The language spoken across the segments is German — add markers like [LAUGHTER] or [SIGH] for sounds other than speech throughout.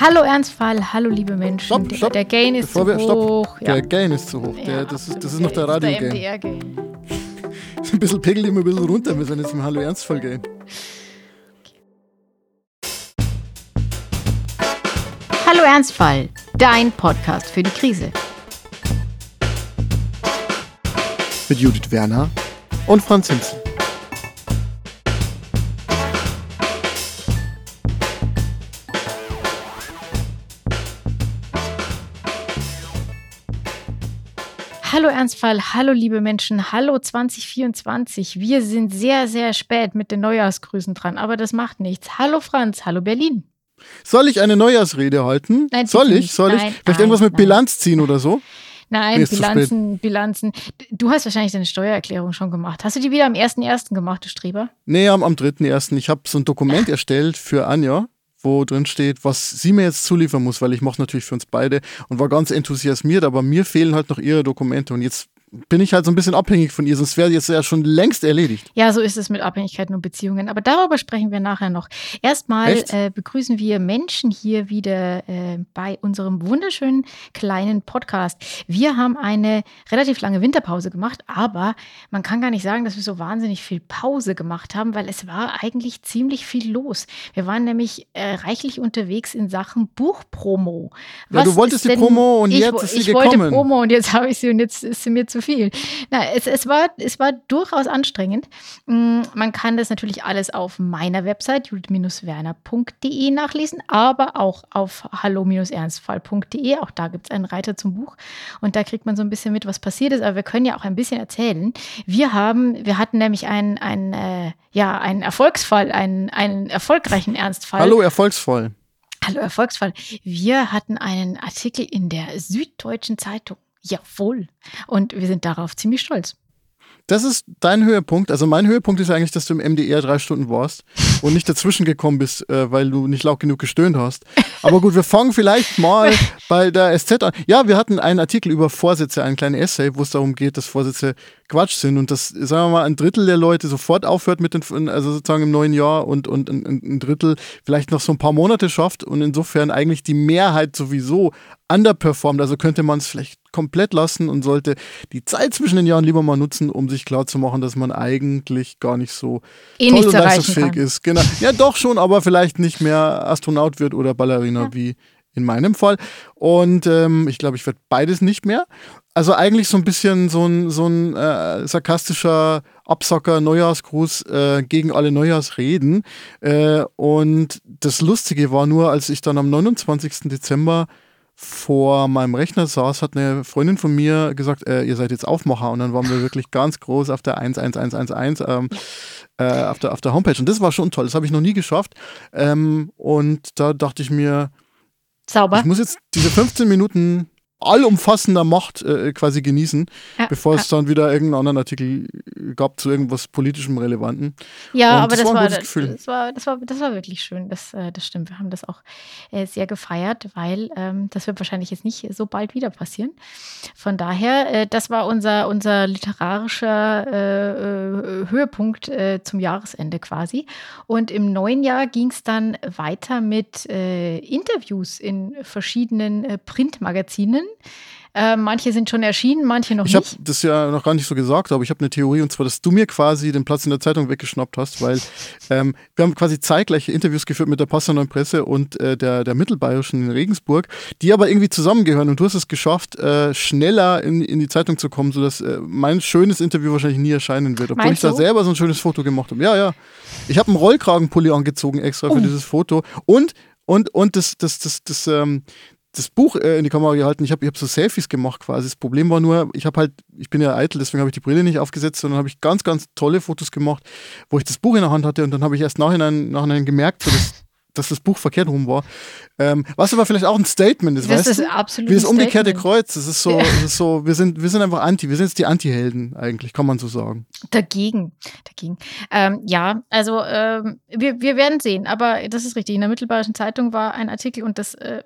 Hallo Ernstfall, hallo liebe Menschen. Stopp, stopp. Der, der Gain ist Bevor zu wir, hoch. Der Gain ist zu hoch. Der, Ja, das, ist, das ist noch der Radio-Gain. MDR-Gain. [LAUGHS] Ein bisschen pegel immer ein bisschen runter. Wir sind jetzt im Hallo Ernstfall Gain. Hallo Ernstfall, dein Podcast für die Krise. Mit Judith Werner und Franz Hinzel. Hallo Ernstfall, hallo liebe Menschen, hallo 2024. Wir sind sehr, sehr spät mit den Neujahrsgrüßen dran, aber das macht nichts. Hallo Franz, hallo Berlin. Soll ich eine Neujahrsrede halten? Nein, Soll ich? nicht. Soll ich? Nein, Vielleicht nein, irgendwas mit nein. Bilanz ziehen oder so? Nein, Nee, Bilanzen, Bilanzen. Du hast wahrscheinlich deine Steuererklärung schon gemacht. Hast du die wieder am 1.1. gemacht, du Streber? Nee, am, am 3.1. Ich habe so ein Dokument erstellt für Anja, wo drin steht, was sie mir jetzt zuliefern muss, weil ich mache natürlich für uns beide und war ganz enthusiasmiert, aber mir fehlen halt noch ihre Dokumente und jetzt bin ich halt so ein bisschen abhängig von ihr, sonst wäre jetzt ja schon längst erledigt. Ja, so ist es mit Abhängigkeiten und Beziehungen. Aber darüber sprechen wir nachher noch. Erstmal äh, begrüßen wir Menschen hier wieder äh, bei unserem wunderschönen kleinen Podcast. Wir haben eine relativ lange Winterpause gemacht, aber man kann gar nicht sagen, dass wir so wahnsinnig viel Pause gemacht haben, weil es war eigentlich ziemlich viel los. Wir waren nämlich äh, reichlich unterwegs in Sachen Buchpromo. Ja, du wolltest die Promo und ich, jetzt ist sie ich gekommen. wollte Promo und jetzt habe ich sie und jetzt ist sie mir zu viel. Na, es, es, war, es war durchaus anstrengend. Mm, Man kann das natürlich alles auf meiner Website judith-werner.de nachlesen, aber auch auf hallo-ernstfall.de. Auch da gibt es einen Reiter zum Buch und da kriegt man so ein bisschen mit, was passiert ist. Aber wir können ja auch ein bisschen erzählen. Wir haben, wir hatten nämlich einen, einen, äh, ja, einen Erfolgsfall, einen, einen erfolgreichen Ernstfall. Hallo, erfolgsvoll. Hallo Erfolgsfall. Wir hatten einen Artikel in der Süddeutschen Zeitung. Jawohl. Und wir sind darauf ziemlich stolz. Das ist dein Höhepunkt. Also mein Höhepunkt ist eigentlich, dass du im MDR drei Stunden warst und nicht dazwischen gekommen bist, äh, weil du nicht laut genug gestöhnt hast. Aber gut, wir fangen vielleicht mal [LAUGHS] bei der SZ an. Ja, wir hatten einen Artikel über Vorsätze, einen kleinen Essay, wo es darum geht, dass Vorsätze Quatsch sind und dass, sagen wir mal, ein Drittel der Leute sofort aufhört mit den, also sozusagen im neuen Jahr und, und ein, ein Drittel vielleicht noch so ein paar Monate schafft und insofern eigentlich die Mehrheit sowieso underperformt. Also könnte man es vielleicht komplett lassen und sollte die Zeit zwischen den Jahren lieber mal nutzen, um sich klarzumachen, dass man eigentlich gar nicht so Eh toll und leistungsfähig ist. Genau. Ja, doch schon, aber vielleicht nicht mehr Astronaut wird oder Ballerina wie in meinem Fall. Und ähm, ich glaube, ich werde beides nicht mehr. Also eigentlich so ein bisschen so ein, so ein äh, sarkastischer Absacker Neujahrsgruß äh, gegen alle Neujahrsreden. Äh, und das Lustige war nur, als ich dann am 29. Dezember vor meinem Rechner saß, hat eine Freundin von mir gesagt, äh, ihr seid jetzt Aufmacher. Und dann waren wir wirklich ganz groß auf der 11111 ähm, äh, auf, der, auf der Homepage. Und das war schon toll. Das habe ich noch nie geschafft. Ähm, und da dachte ich mir, Sauber. ich muss jetzt diese 15 Minuten allumfassender Macht äh, quasi genießen, Ja, bevor es dann wieder irgendeinen anderen Artikel gab zu irgendwas politischem Relevanten. Ja, Und aber das das war ein war, gutes das, Gefühl. das, war, das, war, das war wirklich schön. Das, äh, das stimmt. Wir haben das auch äh, sehr gefeiert, weil ähm, das wird wahrscheinlich jetzt nicht so bald wieder passieren. Von daher, äh, das war unser, unser literarischer äh, äh, Höhepunkt zum Jahresende quasi. Und im neuen Jahr ging es dann weiter mit Interviews in verschiedenen Printmagazinen. Äh, manche sind schon erschienen, manche noch Ich habe nicht. das ja noch gar nicht so gesagt, aber ich habe eine Theorie und zwar, dass du mir quasi den Platz in der Zeitung weggeschnappt hast, weil [LAUGHS] ähm, wir haben quasi zeitgleich Interviews geführt mit der Passauer Presse und äh, der, der Mittelbayerischen in Regensburg, die aber irgendwie zusammengehören und du hast es geschafft, äh, schneller in, in die Zeitung zu kommen, sodass äh, mein schönes Interview wahrscheinlich nie erscheinen wird, obwohl Meinst ich da du? selber so ein schönes Foto gemacht habe. Ja, ja. Ich habe einen Rollkragenpulli angezogen extra Oh. für dieses Foto und und und das das das das ähm, das Buch äh, in die Kamera gehalten. Ich habe ich hab so Selfies gemacht quasi. Das Problem war nur, ich habe halt, ich bin ja eitel, deswegen habe ich die Brille nicht aufgesetzt, sondern habe ich ganz, ganz tolle Fotos gemacht, wo ich das Buch in der Hand hatte und dann habe ich erst nachhinein, nachhinein gemerkt, so dass, dass das Buch verkehrt rum war. Ähm, was aber vielleicht auch ein Statement ist, Das weißt ist du? absolut Wie das umgekehrte Statement. Kreuz. Das ist so, das ist so, wir sind, wir sind einfach Anti, wir sind jetzt die Anti-Helden eigentlich, kann man so sagen. Dagegen, dagegen. Ähm, ja, also ähm, wir, wir werden sehen, aber das ist richtig. In der Mittelbayerischen Zeitung war ein Artikel und das äh,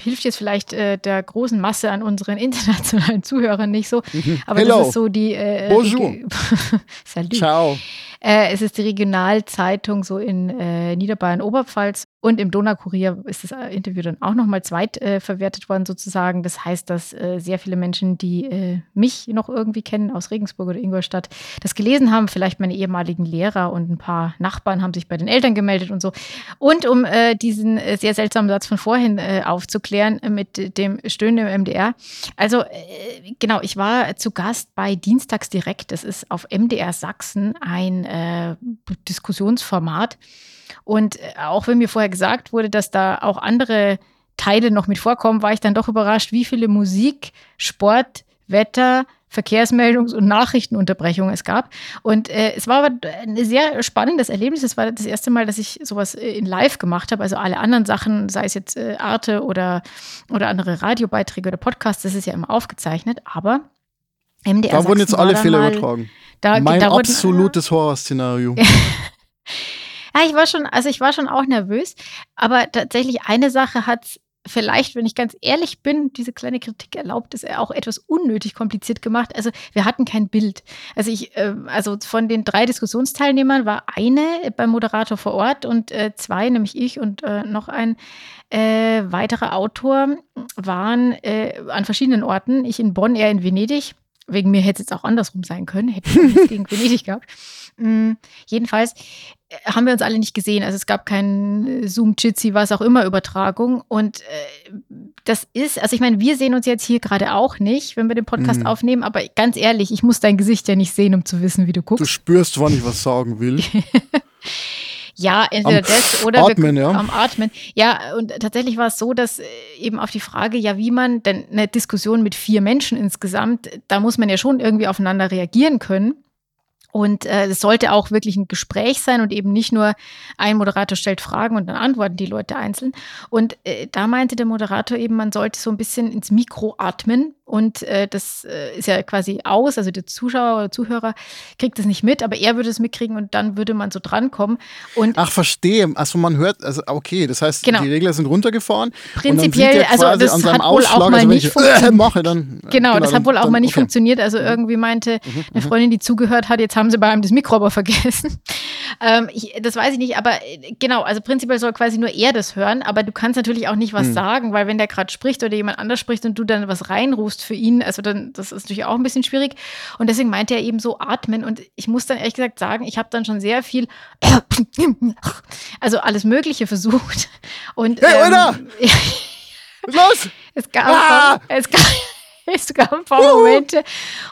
hilft jetzt vielleicht äh, der großen Masse an unseren [LAUGHS] internationalen Zuhörern nicht so, aber Hello. das ist so die äh, Bonjour. Regi- [LAUGHS] Salut. Ciao. Äh, es ist die Regionalzeitung so in äh, Niederbayern-Oberpfalz Und im Donaukurier ist das Interview dann auch nochmal zweit äh, worden, sozusagen. Das heißt, dass äh, sehr viele Menschen, die äh, mich noch irgendwie kennen aus Regensburg oder Ingolstadt, das gelesen haben. Vielleicht meine ehemaligen Lehrer und ein paar Nachbarn haben sich bei den Eltern gemeldet und so. Und um äh, diesen äh, sehr seltsamen Satz von vorhin äh, aufzuklären mit dem Stöhnen im MDR. Also, genau, ich war zu Gast bei Dienstags direkt. Das ist auf MDR Sachsen ein Diskussionsformat. Und äh, auch wenn mir vorher gesagt wurde, dass da auch andere Teile noch mit vorkommen, war ich dann doch überrascht, wie viele Musik, Sport, Wetter, Verkehrsmeldungs- und Nachrichtenunterbrechungen es gab. Und äh, es war aber ein sehr spannendes Erlebnis. Es war das erste Mal, dass ich sowas äh, in Live gemacht habe. Also alle anderen Sachen, sei es jetzt äh, Arte oder, oder andere Radiobeiträge oder Podcasts, das ist ja immer aufgezeichnet. Aber MDR Da wurden jetzt alle Fehler übertragen. Da, mein da absolutes Horrorszenario. [LAUGHS] Ja, ich war schon, also ich war schon auch nervös, aber tatsächlich eine Sache hat vielleicht, wenn ich ganz ehrlich bin, diese kleine Kritik erlaubt, ist auch etwas unnötig kompliziert gemacht. Also wir hatten kein Bild. Also ich, äh, also von den drei Diskussionsteilnehmern war eine beim Moderator vor Ort und äh, zwei, nämlich ich und äh, noch ein äh, weiterer Autor, waren äh, an verschiedenen Orten. Ich in Bonn, er in Venedig. Wegen mir hätte es jetzt auch andersrum sein können, hätte ich nichts gegen [LAUGHS] Venedig gehabt. Mhm. Jedenfalls äh, haben wir uns alle nicht gesehen. Also es gab keinen Zoom, Jitsi, was auch immer Übertragung. Und äh, das ist, also ich meine, wir sehen uns jetzt hier gerade auch nicht, wenn wir den Podcast mhm. aufnehmen. Aber ganz ehrlich, ich muss dein Gesicht ja nicht sehen, um zu wissen, wie du guckst. Du spürst, wann ich was sagen will. [LAUGHS] Ja, entweder am das oder Atmen, wir, ja. am Atmen. Ja, und tatsächlich war es so, dass äh, eben auf die Frage, ja, wie man, denn eine Diskussion mit vier Menschen insgesamt, da muss man ja schon irgendwie aufeinander reagieren können. Und äh, es sollte auch wirklich ein Gespräch sein und eben nicht nur ein Moderator stellt Fragen und dann antworten die Leute einzeln. Und äh, da meinte der Moderator eben, man sollte so ein bisschen ins Mikro atmen und äh, das äh, ist ja quasi aus, also der Zuschauer oder Zuhörer kriegt das nicht mit, aber er würde es mitkriegen und dann würde man so drankommen. Und Ach, verstehe. Also man hört, also okay, das heißt, genau. die Regler sind runtergefahren. Prinzipiell, also das hat wohl Ausschlag, auch mal also nicht funktioniert. mache, dann, genau, genau, das hat wohl auch dann, mal nicht okay. funktioniert. Also mhm. irgendwie meinte mhm, eine mhm. Freundin, die zugehört hat, jetzt haben sie bei einem das Mikro aber vergessen. [LAUGHS] ähm, ich, das weiß ich nicht, aber äh, genau, also prinzipiell soll quasi nur er das hören, aber du kannst natürlich auch nicht was mhm. sagen, weil wenn der gerade spricht oder jemand anders spricht und du dann was reinrufst, Brust für ihn. Also dann, das ist natürlich auch ein bisschen schwierig. Und deswegen meinte er eben so atmen. Und ich muss dann ehrlich gesagt sagen, ich habe dann schon sehr viel, [COUGHS] also alles Mögliche versucht. Und, hey, ähm, Alter! Los? [LAUGHS] Es gab, ah! es gab, [LAUGHS] es gab ein paar Momente,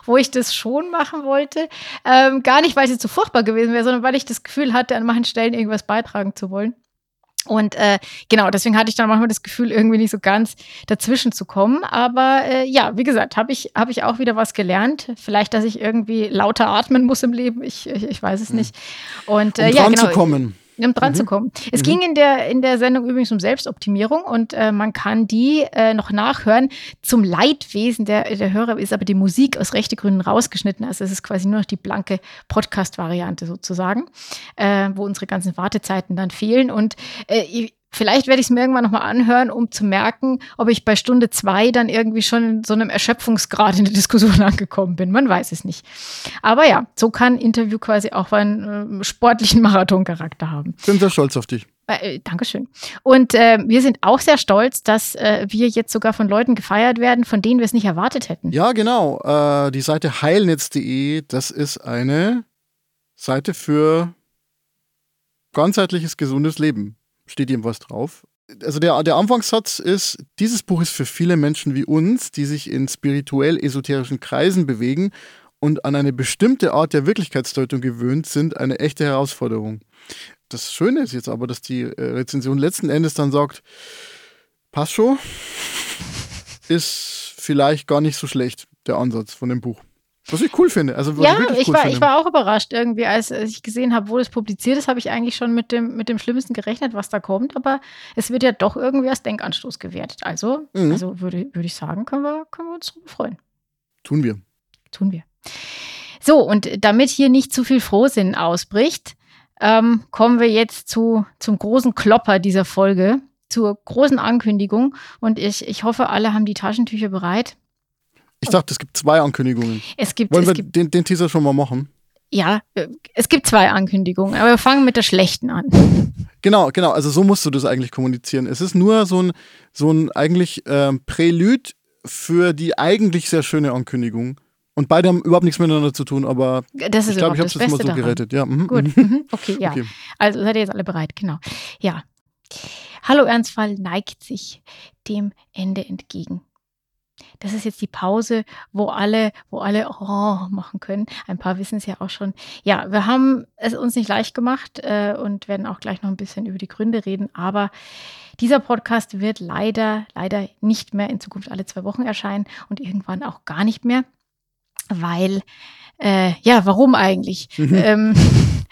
wo ich das schon machen wollte. Ähm, gar nicht, weil es jetzt so furchtbar gewesen wäre, sondern weil ich das Gefühl hatte, an manchen Stellen irgendwas beitragen zu wollen. Und äh, genau, deswegen hatte ich dann manchmal das Gefühl, irgendwie nicht so ganz dazwischen zu kommen. Aber äh, ja, wie gesagt, habe ich, hab ich auch wieder was gelernt. Vielleicht, dass ich irgendwie lauter atmen muss im Leben. Ich, ich, ich weiß es hm. nicht. Und äh, um ja, genau. Zu kommen um dran mhm. zu kommen. Es mhm. ging in der, in der Sendung übrigens um Selbstoptimierung und äh, man kann die äh, noch nachhören. Zum Leidwesen der, der Hörer ist aber die Musik aus rechte Gründen rausgeschnitten. Also es ist quasi nur noch die blanke Podcast-Variante sozusagen, äh, wo unsere ganzen Wartezeiten dann fehlen. Und äh, Vielleicht werde ich es mir irgendwann nochmal anhören, um zu merken, ob ich bei Stunde zwei dann irgendwie schon in so einem Erschöpfungsgrad in der Diskussion [LAUGHS] angekommen bin. Man weiß es nicht. Aber ja, so kann Interview quasi auch einen äh, sportlichen [LAUGHS] Marathoncharakter haben. Bin sehr stolz auf dich. Äh, Dankeschön. Und äh, wir sind auch sehr stolz, dass äh, wir jetzt sogar von Leuten gefeiert werden, von denen wir es nicht erwartet hätten. Ja, genau. Äh, die Seite heilnetz.de, das ist eine Seite für ganzheitliches, gesundes Leben steht ihm was drauf. Also der, der Anfangssatz ist, dieses Buch ist für viele Menschen wie uns, die sich in spirituell-esoterischen Kreisen bewegen und an eine bestimmte Art der Wirklichkeitsdeutung gewöhnt sind, eine echte Herausforderung. Das Schöne ist jetzt aber, dass die äh, Rezension letzten Endes dann sagt, passt schon, ist vielleicht gar nicht so schlecht, der Ansatz von dem Buch. Was ich cool finde. Also, ja, ich, ich, war, ich war auch überrascht irgendwie, als ich gesehen habe, wo das publiziert ist, habe ich eigentlich schon mit dem, mit dem Schlimmsten gerechnet, was da kommt. Aber es wird ja doch irgendwie als Denkanstoß gewertet. Also, mhm. also würde, würde ich sagen, können wir, können wir uns darüber freuen. Tun wir. Tun wir. So, und damit hier nicht zu viel Frohsinn ausbricht, ähm, kommen wir jetzt zu, zum großen Klopper dieser Folge, zur großen Ankündigung. Und ich, ich hoffe, alle haben die Taschentücher bereit. Ich dachte, es gibt zwei Ankündigungen. Es gibt, Wollen es wir gibt, den, den Teaser schon mal machen? ja, es gibt zwei Ankündigungen, aber wir fangen mit der schlechten an. Genau, genau. Also so musst du das eigentlich kommunizieren. Es ist nur so ein, so ein eigentlich ähm, Prälude für die eigentlich sehr schöne Ankündigung. Und beide haben überhaupt nichts miteinander zu tun, aber das ich glaube, ich habe es mal so daran. gerettet. Ja, mhm. Gut, mhm. [LAUGHS] okay, ja. Okay. Also seid ihr jetzt alle bereit, genau. Ja. Hallo Ernstfall neigt sich dem Ende entgegen. Das ist jetzt die Pause, wo alle, wo alle oh machen können. Ein paar wissen es ja auch schon. Ja, wir haben es uns nicht leicht gemacht äh, und werden auch gleich noch ein bisschen über die Gründe reden. Aber dieser Podcast wird leider, leider nicht mehr in Zukunft alle zwei Wochen erscheinen und irgendwann auch gar nicht mehr, weil äh, ja, warum eigentlich? Mhm. Ähm,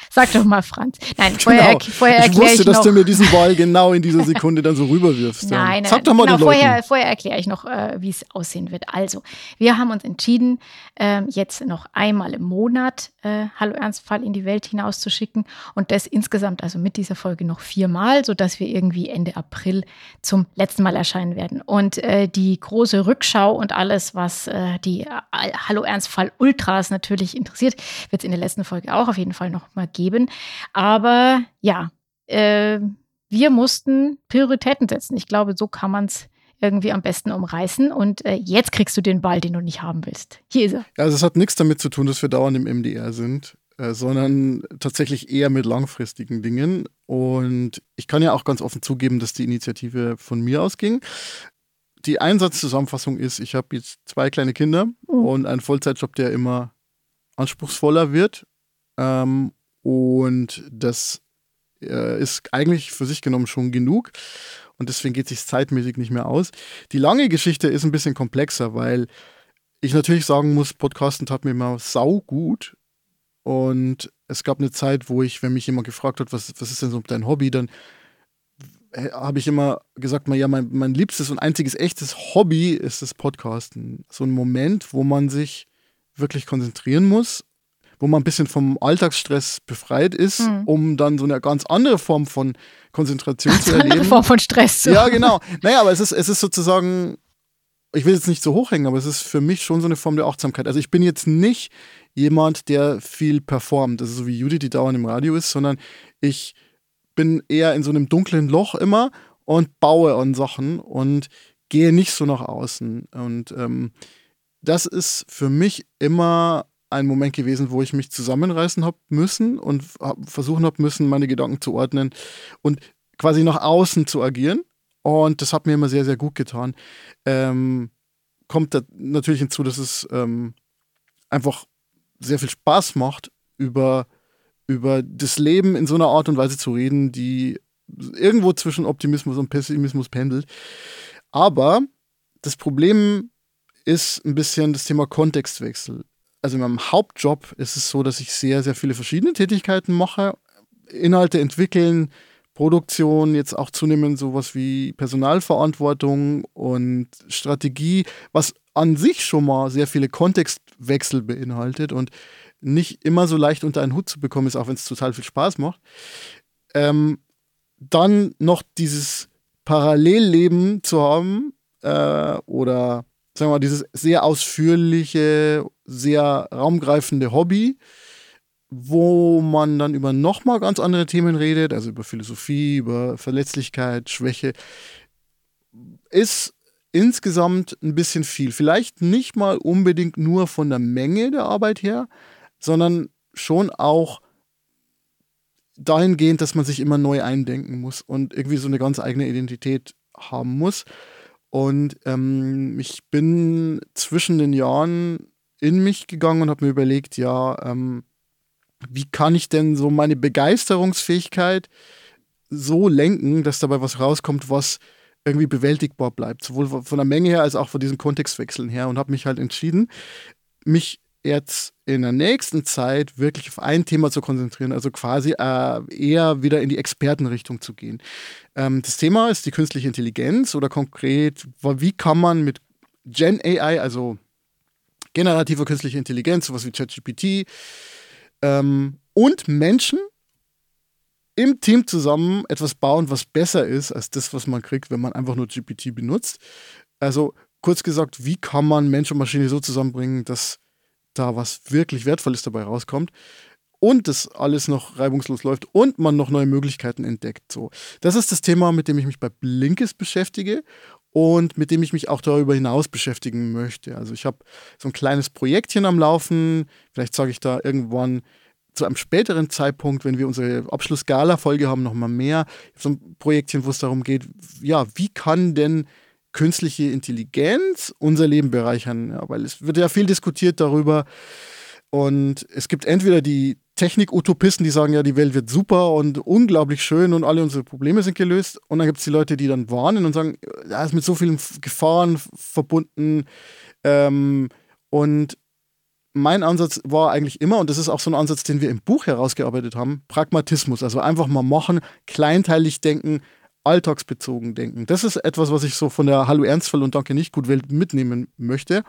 Sag doch mal, Franz. Nein, vorher, genau. vorher erkläre ich, wusste, ich noch. dass du mir diesen Ball genau in dieser Sekunde dann so rüberwirfst. Nein, nein, Sag doch mal genau, vorher, vorher erkläre ich noch, äh, wie es aussehen wird. Also, wir haben uns entschieden, äh, jetzt noch einmal im Monat äh, Hallo Ernstfall in die Welt hinauszuschicken und das insgesamt also mit dieser Folge noch viermal, sodass wir irgendwie Ende April zum letzten Mal erscheinen werden. Und äh, die große Rückschau und alles, was äh, die äh, Hallo Ernstfall Ultras natürlich interessiert, wird es in der letzten Folge auch auf jeden Fall noch mal geben. Aber ja, äh, wir mussten Prioritäten setzen. Ich glaube, so kann man es irgendwie am besten umreißen. Und äh, jetzt kriegst du den Ball, den du nicht haben willst. Hier ist er. Ja, also es hat nichts damit zu tun, dass wir dauernd im MDR sind, äh, sondern tatsächlich eher mit langfristigen Dingen. Und ich kann ja auch ganz offen zugeben, dass die Initiative von mir ausging. Die Einsatzzusammenfassung ist, ich habe jetzt zwei kleine Kinder mhm. und einen Vollzeitjob, der immer anspruchsvoller wird. Ähm, und das äh, ist eigentlich für sich genommen schon genug. Und deswegen geht es sich zeitmäßig nicht mehr aus. Die lange Geschichte ist ein bisschen komplexer, weil ich natürlich sagen muss, Podcasten tat mir immer sau gut. Und es gab eine Zeit, wo ich, wenn mich jemand gefragt hat, was, was ist denn so dein Hobby, dann habe ich immer gesagt, ja, mein, mein liebstes und einziges echtes Hobby ist das Podcasten. So ein Moment, wo man sich wirklich konzentrieren muss wo man ein bisschen vom Alltagsstress befreit ist, mhm. um dann so eine ganz andere Form von Konzentration ganz zu erleben. Andere Form von Stress. Zu ja, genau. Naja, aber es ist, es ist sozusagen, ich will jetzt nicht so hochhängen, aber es ist für mich schon so eine Form der Achtsamkeit. Also ich bin jetzt nicht jemand, der viel performt, also so wie Judith, die dauernd im Radio ist, sondern ich bin eher in so einem dunklen Loch immer und baue an Sachen und gehe nicht so nach außen. Und ähm, das ist für mich immer ein Moment gewesen, wo ich mich zusammenreißen habe müssen und versuchen habe müssen, meine Gedanken zu ordnen und quasi nach außen zu agieren. Und das hat mir immer sehr, sehr gut getan. Ähm, kommt natürlich hinzu, dass es ähm, einfach sehr viel Spaß macht, über, über das Leben in so einer Art und Weise zu reden, die irgendwo zwischen Optimismus und Pessimismus pendelt. Aber das Problem ist ein bisschen das Thema Kontextwechsel also in meinem Hauptjob ist es so, dass ich sehr, sehr viele verschiedene Tätigkeiten mache. Inhalte entwickeln, Produktion, jetzt auch zunehmend sowas wie Personalverantwortung und Strategie, was an sich schon mal sehr viele Kontextwechsel beinhaltet und nicht immer so leicht unter einen Hut zu bekommen ist, auch wenn es total viel Spaß macht. Ähm, dann noch dieses Parallelleben zu haben äh, oder sagen wir mal, dieses sehr ausführliche, sehr raumgreifende Hobby, wo man dann über nochmal ganz andere Themen redet, also über Philosophie, über Verletzlichkeit, Schwäche, ist insgesamt ein bisschen viel. Vielleicht nicht mal unbedingt nur von der Menge der Arbeit her, sondern schon auch dahingehend, dass man sich immer neu eindenken muss und irgendwie so eine ganz eigene Identität haben muss. Und ähm, ich bin zwischen den Jahren in mich gegangen und habe mir überlegt, ja, ähm, wie kann ich denn so meine Begeisterungsfähigkeit so lenken, dass dabei was rauskommt, was irgendwie bewältigbar bleibt, sowohl von der Menge her als auch von diesen Kontextwechseln her und habe mich halt entschieden, mich jetzt in der nächsten Zeit wirklich auf ein Thema zu konzentrieren, also quasi äh, eher wieder in die Expertenrichtung zu gehen. Ähm, das Thema ist die künstliche Intelligenz oder konkret, wie kann man mit Gen AI, also generative künstliche Intelligenz, sowas wie ChatGPT, ähm, und Menschen im Team zusammen etwas bauen, was besser ist als das, was man kriegt, wenn man einfach nur GPT benutzt. Also kurz gesagt, wie kann man Mensch und Maschine so zusammenbringen, dass da was wirklich Wertvolles dabei rauskommt. und das alles noch reibungslos läuft und man noch neue Möglichkeiten entdeckt. So, das ist das Thema, mit dem ich mich bei Blinkist beschäftige und mit dem ich mich auch darüber hinaus beschäftigen möchte. Also ich habe so ein kleines Projektchen am Laufen. Vielleicht sage ich da irgendwann zu einem späteren Zeitpunkt, wenn wir unsere Abschluss-Gala-Folge haben, nochmal mehr. So ein Projektchen, wo es darum geht, ja, wie kann denn künstliche Intelligenz unser Leben bereichern? Ja, weil es wird ja viel diskutiert darüber. Und es gibt entweder die Technik-Utopisten, die sagen, ja, die Welt wird super und unglaublich schön und alle unsere Probleme sind gelöst. Und dann gibt es die Leute, die dann warnen und sagen, ja, ist mit so vielen Gefahren verbunden. Ähm, und mein Ansatz war eigentlich immer, und das ist auch so ein Ansatz, den wir im Buch herausgearbeitet haben, Pragmatismus. Also einfach mal machen, kleinteilig denken, alltagsbezogen denken. Das ist etwas, was ich so von der Hallo Ernstfall und Danke nicht gut Welt mitnehmen möchte.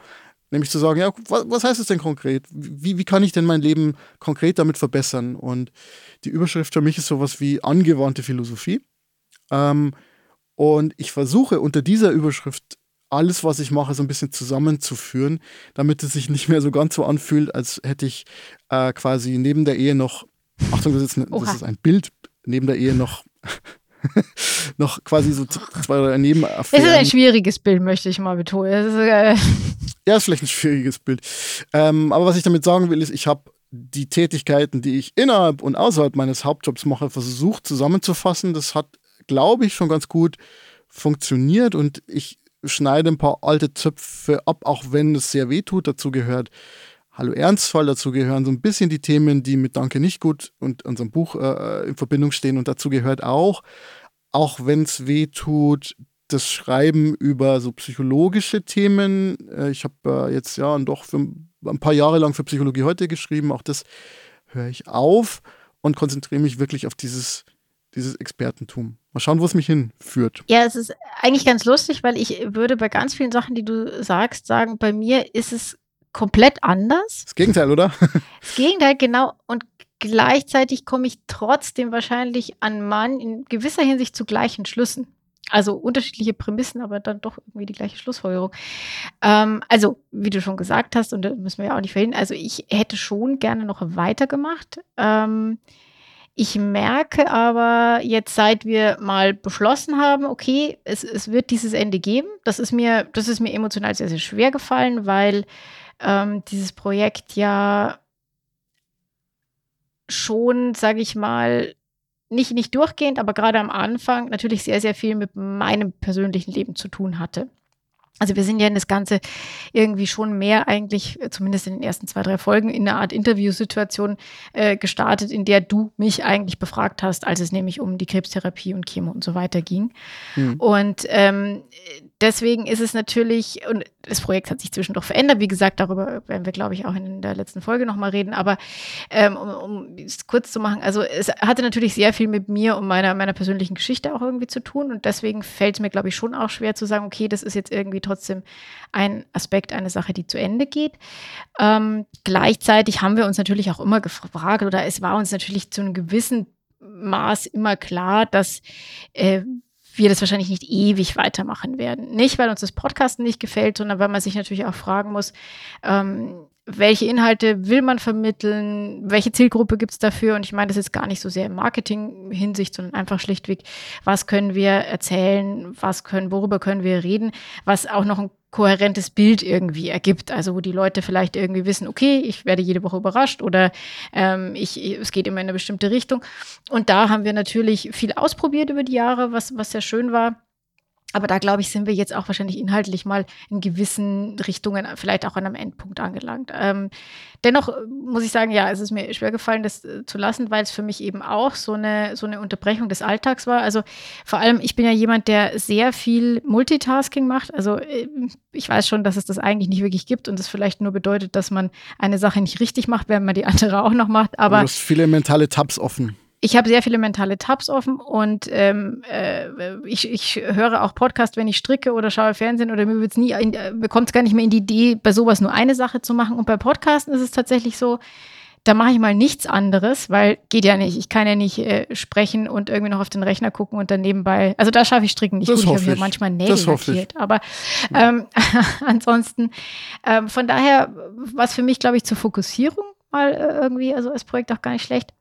Nämlich zu sagen, ja, was, was heißt es denn konkret? Wie, wie kann ich denn mein Leben konkret damit verbessern? Und die Überschrift für mich ist sowas wie angewandte Philosophie. Ähm, und ich versuche unter dieser Überschrift alles, was ich mache, so ein bisschen zusammenzuführen, damit es sich nicht mehr so ganz so anfühlt, als hätte ich äh, quasi neben der Ehe noch, Achtung, das ist, eine, das ist ein Bild, neben der Ehe noch [LAUGHS] noch quasi so zwei oder Nebenaffären. Es ist ein schwieriges Bild, möchte ich mal betonen. Ist, äh [LAUGHS] ja, ist vielleicht ein schwieriges Bild. Ähm, aber was ich damit sagen will, ist, ich habe die Tätigkeiten, die ich innerhalb und außerhalb meines Hauptjobs mache, versucht zusammenzufassen. Das hat, glaube ich, schon ganz gut funktioniert und ich schneide ein paar alte Zöpfe ab, auch wenn es sehr weh tut. Dazu gehört Hallo Ernstfall, dazu gehören so ein bisschen die Themen, die mit Danke nicht gut und unserem Buch äh, in Verbindung stehen. Und dazu gehört auch, auch wenn es weh tut, das Schreiben über so psychologische Themen. Äh, ich habe äh, jetzt ja doch für ein paar Jahre lang für Psychologie heute geschrieben. Auch das höre ich auf und konzentriere mich wirklich auf dieses, dieses Expertentum. Mal schauen, wo es mich hinführt. Ja, es ist eigentlich ganz lustig, weil ich würde bei ganz vielen Sachen, die du sagst, sagen, bei mir ist es komplett anders. Das Gegenteil, oder? [LAUGHS] Das Gegenteil, genau. Und gleichzeitig komme ich trotzdem wahrscheinlich an Mann in gewisser Hinsicht zu gleichen Schlüssen. Also unterschiedliche Prämissen, aber dann doch irgendwie die gleiche Schlussfolgerung. Ähm, also, wie du schon gesagt hast, und da müssen wir ja auch nicht verhindern, also ich hätte schon gerne noch weitergemacht. Ähm, ich merke aber jetzt, seit wir mal beschlossen haben, okay, es, es wird dieses Ende geben, das ist mir, das ist mir emotional sehr, sehr schwer gefallen, weil ähm, dieses Projekt ja schon, sage ich mal, nicht, nicht durchgehend, aber gerade am Anfang natürlich sehr, sehr viel mit meinem persönlichen Leben zu tun hatte. Also wir sind ja in das Ganze irgendwie schon mehr eigentlich, zumindest in den ersten zwei, drei Folgen, in einer Art Interviewsituation äh, gestartet, in der du mich eigentlich befragt hast, als es nämlich um die Krebstherapie und Chemo und so weiter ging. Mhm. Und ähm, deswegen ist es natürlich, und das Projekt hat sich zwischendurch verändert, wie gesagt, darüber werden wir, glaube ich, auch in der letzten Folge nochmal reden, aber ähm, um, um es kurz zu machen, also es hatte natürlich sehr viel mit mir und meiner, meiner persönlichen Geschichte auch irgendwie zu tun. Und deswegen fällt es mir, glaube ich, schon auch schwer zu sagen, okay, das ist jetzt irgendwie trotzdem ein Aspekt, eine Sache, die zu Ende geht. Ähm, gleichzeitig haben wir uns natürlich auch immer gefragt oder es war uns natürlich zu einem gewissen Maß immer klar, dass äh, wir das wahrscheinlich nicht ewig weitermachen werden. Nicht, weil uns das Podcasten nicht gefällt, sondern weil man sich natürlich auch fragen muss, ähm, welche Inhalte will man vermitteln, welche Zielgruppe gibt es dafür? Und ich meine das ist gar nicht so sehr im Marketing-Hinsicht, sondern einfach schlichtweg, was können wir erzählen, was können, worüber können wir reden, was auch noch ein kohärentes Bild irgendwie ergibt. Also wo die Leute vielleicht irgendwie wissen, okay, ich werde jede Woche überrascht oder ähm, ich, es geht immer in eine bestimmte Richtung. Und da haben wir natürlich viel ausprobiert über die Jahre, was, was sehr schön war. Aber da, glaube ich, sind wir jetzt auch wahrscheinlich inhaltlich mal in gewissen Richtungen vielleicht auch an einem Endpunkt angelangt. Ähm, dennoch äh, muss ich sagen, ja, es ist mir schwer gefallen, das äh, zu lassen, weil es für mich eben auch so eine, so eine Unterbrechung des Alltags war. Also vor allem, ich bin ja jemand, der sehr viel Multitasking macht. Also äh, ich weiß schon, dass es das eigentlich nicht wirklich gibt und das vielleicht nur bedeutet, dass man eine Sache nicht richtig macht, wenn man die andere [LAUGHS] auch noch macht. Aber du hast viele mentale Tabs offen ich habe sehr viele mentale Tabs offen und ähm, äh, ich, ich höre auch Podcast, wenn ich stricke oder schaue Fernsehen oder mir wird's nie, äh, bekommt es gar nicht mehr in die Idee, bei sowas nur eine Sache zu machen. Und bei Podcasten ist es tatsächlich so, da mache ich mal nichts anderes, weil geht ja nicht. Ich kann ja nicht äh, sprechen und irgendwie noch auf den Rechner gucken und dann nebenbei. Also da schaffe ich Stricken nicht. Das Gut, ich habe manchmal Nägel lackiert. Aber ähm, [LAUGHS] ansonsten, ähm, von daher, was für mich, glaube ich, zur Fokussierung mal äh, irgendwie, also als Projekt auch gar nicht schlecht.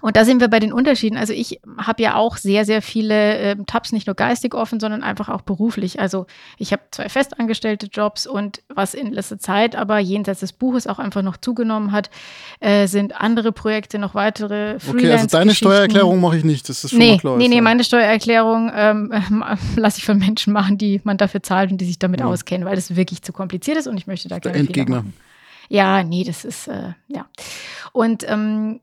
Und da sind wir bei den Unterschieden. Also ich habe ja auch sehr, sehr viele äh, Tabs, nicht nur geistig offen, sondern einfach auch beruflich. Also ich habe zwei festangestellte Jobs und was in letzter Zeit aber jenseits des Buches auch einfach noch zugenommen hat, äh, sind andere Projekte, noch weitere Freelance Okay, also deine Steuererklärung mache ich nicht, das ist schon nee, mal klar. Nee, nee, meine Steuererklärung ähm, [LAUGHS] lasse ich von Menschen machen, die man dafür zahlt und die sich damit ja. auskennen, weil es wirklich zu kompliziert ist und ich möchte da gerne Endgegner. Ja, nee, das ist, äh, ja. Und ähm,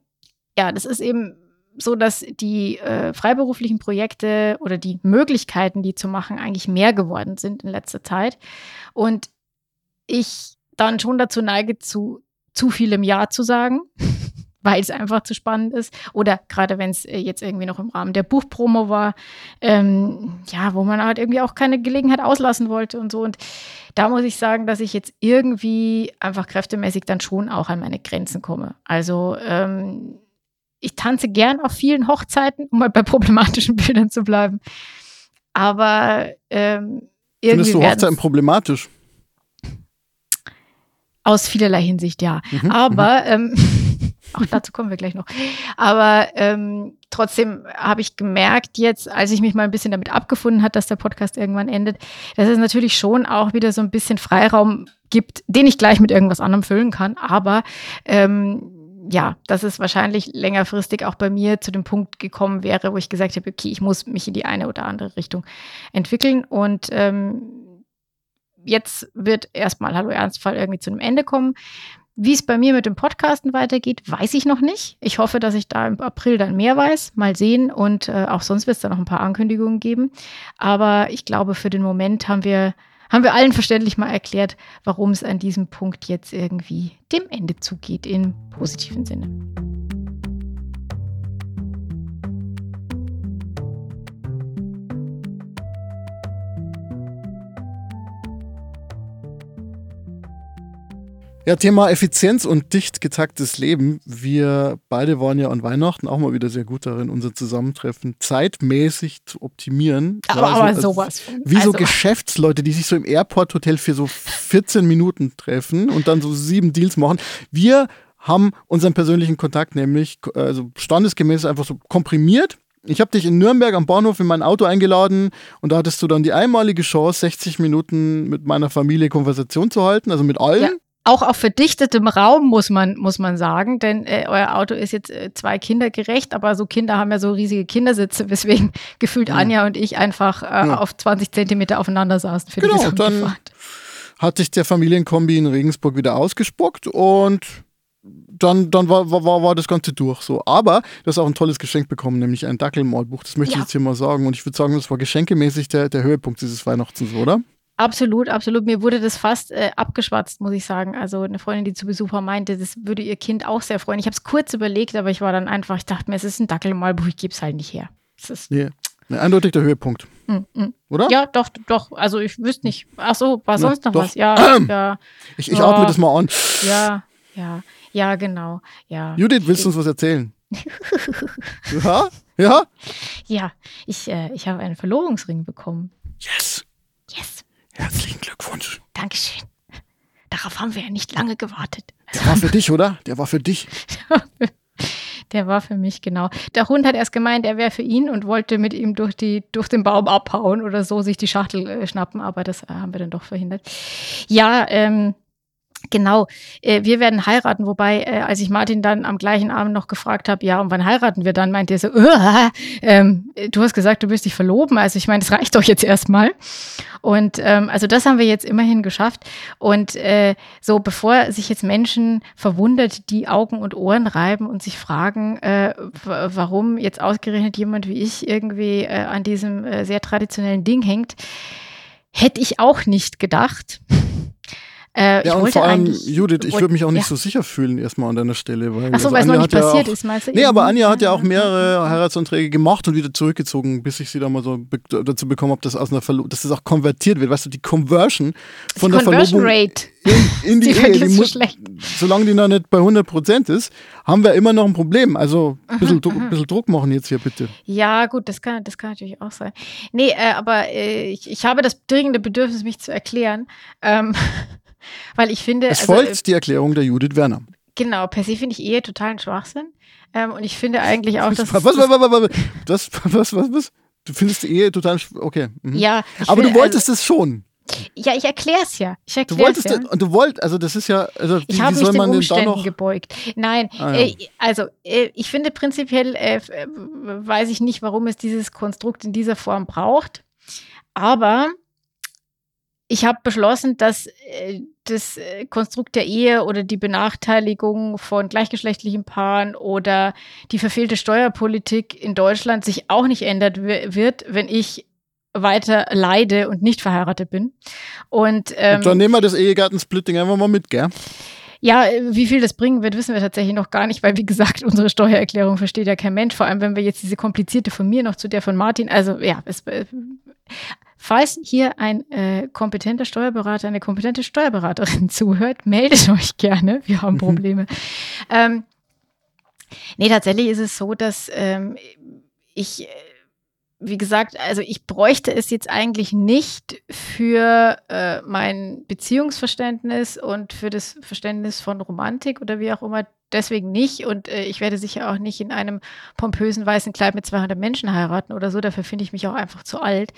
ja, das ist eben so, dass die äh, freiberuflichen Projekte oder die Möglichkeiten, die zu machen, eigentlich mehr geworden sind in letzter Zeit. Und ich dann schon dazu neige, zu zu vielem Ja zu sagen, [LAUGHS] weil es einfach zu spannend ist. Oder gerade wenn es äh, jetzt irgendwie noch im Rahmen der Buchpromo war, ähm, ja, wo man halt irgendwie auch keine Gelegenheit auslassen wollte und so. Und da muss ich sagen, dass ich jetzt irgendwie einfach kräftemäßig dann schon auch an meine Grenzen komme. Also ähm, ich tanze gern auf vielen Hochzeiten, um mal bei problematischen [LAUGHS] Bildern zu bleiben. Aber ähm, irgendwie. Findest du Hochzeiten problematisch? Aus vielerlei Hinsicht, ja. Mhm, Aber mhm. ähm, [LAUGHS] auch dazu kommen wir gleich noch. Aber ähm, trotzdem habe ich gemerkt, jetzt, als ich mich mal ein bisschen damit abgefunden hat, dass der Podcast irgendwann endet, dass es natürlich schon auch wieder so ein bisschen Freiraum gibt, den ich gleich mit irgendwas anderem füllen kann. Aber ähm, ja, dass es wahrscheinlich längerfristig auch bei mir zu dem Punkt gekommen wäre, wo ich gesagt habe, okay, ich muss mich in die eine oder andere Richtung entwickeln. Und ähm, jetzt wird erstmal Hallo Ernstfall irgendwie zu einem Ende kommen. Wie es bei mir mit dem Podcasten weitergeht, weiß ich noch nicht. Ich hoffe, dass ich da im April dann mehr weiß. Mal sehen. Und äh, auch sonst wird es da noch ein paar Ankündigungen geben. Aber ich glaube, für den Moment haben wir haben wir allen verständlich mal erklärt, warum es an diesem Punkt jetzt irgendwie dem Ende zugeht im positiven Sinne. Ja, Thema Effizienz und dicht getaktes Leben. Wir beide waren ja an Weihnachten auch mal wieder sehr gut darin, unser Zusammentreffen zeitmäßig zu optimieren. Aber, also, aber sowas. Wie also. so Geschäftsleute, die sich so im Airport-Hotel für so 14 Minuten treffen und dann so sieben Deals machen. Wir haben unseren persönlichen Kontakt nämlich also standesgemäß einfach so komprimiert ich habe dich in Nürnberg am Bahnhof in mein Auto eingeladen und da hattest du dann die einmalige Chance, 60 Minuten mit meiner Familie Konversation zu halten, also mit allen. Ja auch auf verdichtetem Raum, muss man, muss man sagen, denn äh, euer Auto ist jetzt äh, zwei Kinder gerecht, aber so Kinder haben ja so riesige Kindersitze, weswegen [LAUGHS] gefühlt ja. Anja und ich einfach äh, ja. auf 20 Zentimeter aufeinander saßen für genau, die dann Fahrt. hat sich der Familienkombi in Regensburg wieder ausgespuckt und dann, dann war, war, war das Ganze durch. So. Aber du hast auch ein tolles Geschenk bekommen, nämlich ein Dackelmalbuch. Das möchte ja. ich jetzt hier mal sagen. Und ich würde sagen, das war geschenkemäßig der, der Höhepunkt dieses Weihnachtens, oder? Absolut, absolut. Mir wurde das fast äh, abgeschwatzt, muss ich sagen. Also eine Freundin, die zu Besuch war, meinte, das würde ihr Kind auch sehr freuen. Ich habe es kurz überlegt, aber ich war dann einfach, ich dachte mir, es ist ein Dackelmalbuch, ich gebe es halt nicht her. Es ist nee. Eindeutig der Höhepunkt. Mm, mm. Oder? Ja, doch, doch. Also ich wüsste nicht. Ach so, war sonst Na, noch doch. was? Ja, [CLEARS THROAT] ja. Ich, ich oh. atme das mal an. Ja, ja, ja, genau. Ja. Judith, willst du uns was erzählen? [LAUGHS] ja? Ja? Ja, ich, äh, ich habe einen Verlobungsring bekommen. Yes. Herzlichen Glückwunsch. Dankeschön. Darauf haben wir ja nicht lange gewartet. Der war für dich, oder? Der war für dich. [LAUGHS] Der war für mich, genau. Der Hund hat erst gemeint, er wäre für ihn und wollte mit ihm durch, die, durch den Baum abhauen oder so, sich die Schachtel äh, schnappen, aber das äh, haben wir dann doch verhindert. Ja, ähm, Genau, äh, wir werden heiraten, wobei, äh, als ich Martin dann am gleichen Abend noch gefragt habe, ja, und wann heiraten wir dann, meinte er so, [LAUGHS] ähm, du hast gesagt, du wirst dich verloben, also ich meine, das reicht doch jetzt erstmal. Und ähm, also das haben wir jetzt immerhin geschafft. Und äh, so, bevor sich jetzt Menschen verwundert die Augen und Ohren reiben und sich fragen, äh, warum jetzt ausgerechnet jemand wie ich irgendwie an diesem sehr traditionellen Ding hängt, hätte ich auch nicht gedacht. Äh, ja, und vor allem, Judith, ich würde mich auch nicht ja. so sicher fühlen erstmal an deiner Stelle. Weil Achso, weil es noch nicht passiert ja auch, ist, meinst du? Nee, aber Anja hat ja auch mehrere Heiratsanträge gemacht und wieder zurückgezogen, bis ich sie da mal so be dazu bekommen habe, dass, aus einer dass das auch konvertiert wird. Weißt du, die Conversion von die der Conversion Verlobung Rate. in, in [LAUGHS] die, die Ehe, die muss, so solange die noch nicht bei 100 Prozent ist, haben wir immer noch ein Problem. Also ein bisschen, mhm, bisschen, Druck machen jetzt hier bitte. Ja, gut, das kann, das kann natürlich auch sein. Nee, äh, aber äh, ich, ich habe das dringende Bedürfnis, mich zu erklären. Ähm, Weil ich finde. Es also, folgt die Erklärung der Judith Werner. Genau, per se finde ich Ehe totalen Schwachsinn. Ähm, und ich finde eigentlich [LAUGHS] auch, dass. Was, was, was, was, was, das, was, was? Du findest die Ehe total. Okay. Mhm. Ja, Aber finde, du wolltest also, es schon. Ja, ich erkläre es ja. Ich erklär's du wolltest, ja. und du wolltest, also das ist ja, also wie, ich habe mich den man Umständen noch gebeugt. Nein, ah, ja. äh, also äh, ich finde prinzipiell, äh, äh, weiß ich nicht, warum es dieses Konstrukt in dieser Form braucht, aber ich habe beschlossen, dass äh, das äh, Konstrukt der Ehe oder die Benachteiligung von gleichgeschlechtlichen Paaren oder die verfehlte Steuerpolitik in Deutschland sich auch nicht ändert wird, wenn ich weiter leide und nicht verheiratet bin. Und, ähm, und dann nehmen wir das Ehegattensplitting einfach mal mit, gell? Ja, wie viel das bringen wird, wissen wir tatsächlich noch gar nicht, weil wie gesagt, unsere Steuererklärung versteht ja kein Mensch, vor allem wenn wir jetzt diese komplizierte von mir noch zu der von Martin, also ja, es, äh, falls hier ein äh, kompetenter Steuerberater, eine kompetente Steuerberaterin [LAUGHS] zuhört, meldet euch gerne, wir haben mhm. Probleme. ähm, nee, tatsächlich ist es so, dass ähm, ich äh, wie gesagt, also ich bräuchte es jetzt eigentlich nicht für äh, mein Beziehungsverständnis und für das Verständnis von Romantik oder wie auch immer. Deswegen nicht. Und äh, ich werde sicher auch nicht in einem pompösen weißen Kleid mit 200 Menschen heiraten oder so. Dafür finde ich mich auch einfach zu alt.